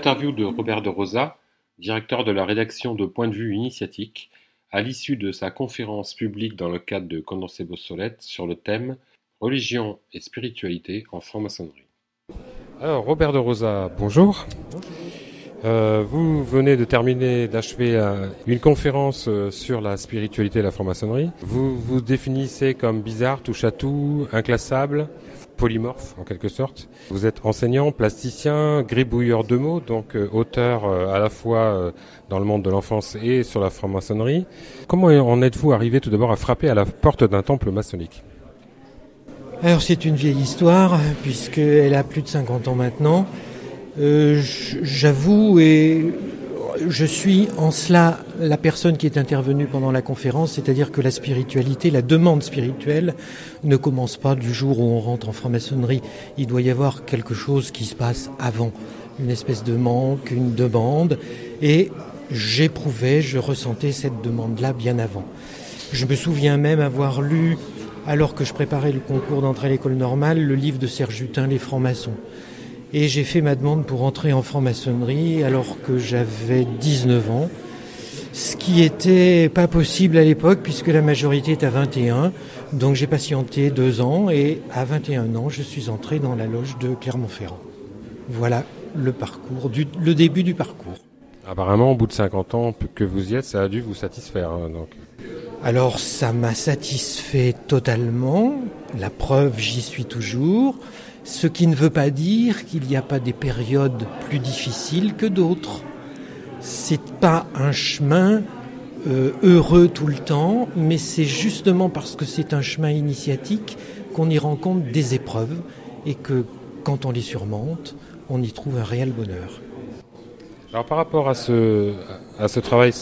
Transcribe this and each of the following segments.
l'interview de Robert de Rosa, directeur de la rédaction de Point de vue initiatique, à l'issue de sa conférence publique dans le cadre de Condorcet Brossolette sur le thème Religion et spiritualité en franc-maçonnerie. Alors Robert de Rosa, bonjour. Euh, vous venez de terminer, d'achever une conférence euh, sur la spiritualité et la franc-maçonnerie. Vous vous définissez comme bizarre, touche à tout, inclassable, polymorphe en quelque sorte. Vous êtes enseignant, plasticien, gribouilleur de mots, donc auteur à la fois dans le monde de l'enfance et sur la franc-maçonnerie. Comment en êtes-vous arrivé tout d'abord à frapper à la porte d'un temple maçonnique? Alors c'est une vieille histoire, puisqu'elle a plus de 50 ans maintenant. Euh, j'avoue et je suis en cela la personne qui est intervenue pendant la conférence, c'est-à-dire que la spiritualité, la demande spirituelle ne commence pas du jour où on rentre en franc-maçonnerie. Il doit y avoir quelque chose qui se passe avant, une espèce de manque, une demande, et j'éprouvais, je ressentais cette demande-là bien avant. Je me souviens même avoir lu, alors que je préparais le concours d'entrée à l'école normale, le livre de Serge Jutin, Les francs-maçons. Et j'ai fait ma demande pour entrer en franc-maçonnerie alors que j'avais 19 ans, ce qui était pas possible à l'époque puisque la majorité est à 21. Donc j'ai patienté deux ans et à 21 ans, je suis entré dans la loge de Clermont-Ferrand. Voilà le parcours, le début du parcours. Apparemment, au bout de 50 ans que vous y êtes, ça a dû vous satisfaire. Hein, donc. Alors ça m'a satisfait totalement. La preuve, j'y suis toujours. Ce qui ne veut pas dire qu'il n'y a pas des périodes plus difficiles que d'autres. C'est pas un chemin euh, heureux tout le temps, mais c'est justement parce que c'est un chemin initiatique qu'on y rencontre des épreuves et que quand on les surmonte, on y trouve un réel bonheur. Alors par rapport à ce, travail,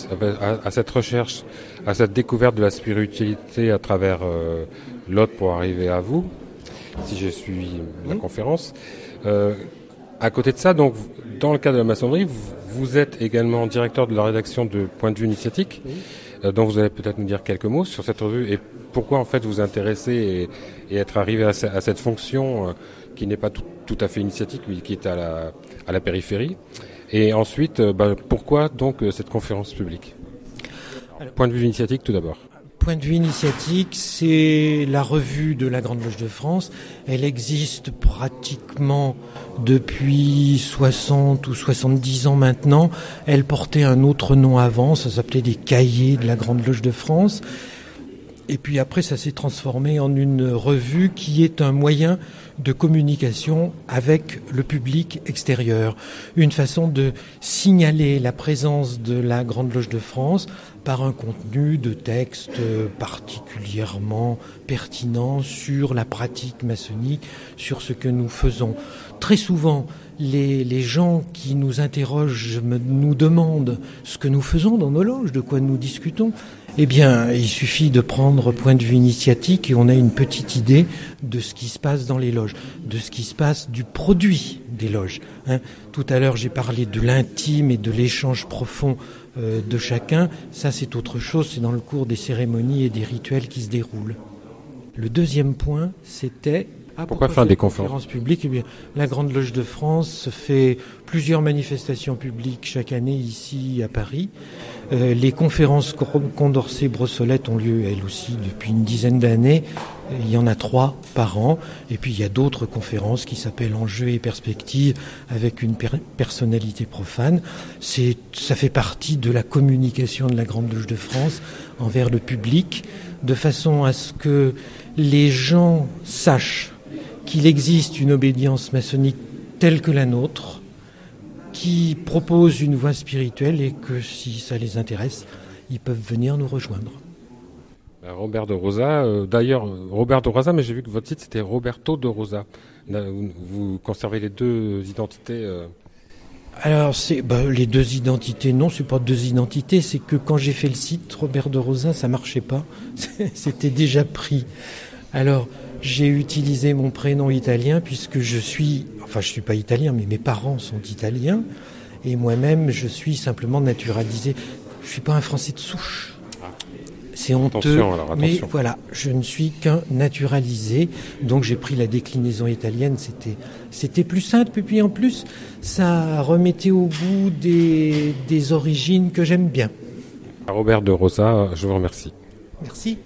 à, cette recherche, à cette découverte de la spiritualité à travers euh, l'autre pour arriver à vous, si j'ai suivi la conférence. Euh, à côté de ça, donc, dans le cadre de la maçonnerie, vous, êtes également directeur de la rédaction de Point de vue initiatique, euh, dont vous allez peut-être nous dire quelques mots sur cette revue et pourquoi en fait vous intéressez et, être arrivé à, cette fonction euh, qui n'est pas tout, à fait initiatique, mais qui est à la, à la périphérie. Et ensuite, bah, pourquoi donc cette conférence publique? Point de vue initiatique tout d'abord point de vue initiatique, c'est la revue de la Grande Loge de France. Elle existe pratiquement depuis 60 ou 70 ans maintenant. Elle portait un autre nom avant, ça s'appelait des cahiers de la Grande Loge de France. Et puis après, ça s'est transformé en une revue qui est un moyen de communication avec le public extérieur. Une façon de signaler la présence de la Grande Loge de France par un contenu de texte particulièrement pertinent sur la pratique maçonnique, sur ce que nous faisons. Très souvent, les, les, gens qui nous interrogent nous demandent ce que nous faisons dans nos loges, de quoi nous discutons. Eh bien, il suffit de prendre point de vue initiatique et on a une petite idée de ce qui se passe dans les loges, de ce qui se passe du produit des loges. Hein. Tout à l'heure, j'ai parlé de l'intime et de l'échange profond euh, de chacun. Ça, c'est autre chose, c'est dans le cours des cérémonies et des rituels qui se déroulent. Le deuxième point, c'était ah, pourquoi, faire des conférences publiques eh bien, La Grande Loge de France fait plusieurs manifestations publiques chaque année ici à Paris. Euh, les conférences Condorcet-Brossolette ont lieu elles aussi depuis une dizaine d'années. Il y en a trois par an. Et puis il y a d'autres conférences qui s'appellent Enjeux et perspectives avec une personnalité profane. C'est, ça fait partie de la communication de la Grande Loge de France envers le public, de façon à ce que les gens sachent qu'il existe une obédience maçonnique telle que la nôtre, qui propose une voie spirituelle et que si ça les intéresse, ils peuvent venir nous rejoindre. Ben, Robert de Rosa, euh, d'ailleurs, Robert de Rosa, mais j'ai vu que votre site c'était Roberto de Rosa. Vous, conservez les deux identités euh Alors, c'est bah, les deux identités, non, c'est pas deux identités, c'est que quand j'ai fait le site Robert de Rosa, ça marchait pas, c'était déjà pris. Alors, j'ai utilisé mon prénom italien puisque je suis, enfin je suis pas italien, mais mes parents sont italiens et moi-même je suis simplement naturalisé. Je suis pas un Français de souche. c'est honteux. Mais voilà, je ne suis qu'un naturalisé, donc j'ai pris la déclinaison italienne. C'était, c'était plus simple. Et puis en plus, ça remettait au bout des, des origines que j'aime bien. Robert de Rosa, je vous remercie. Merci.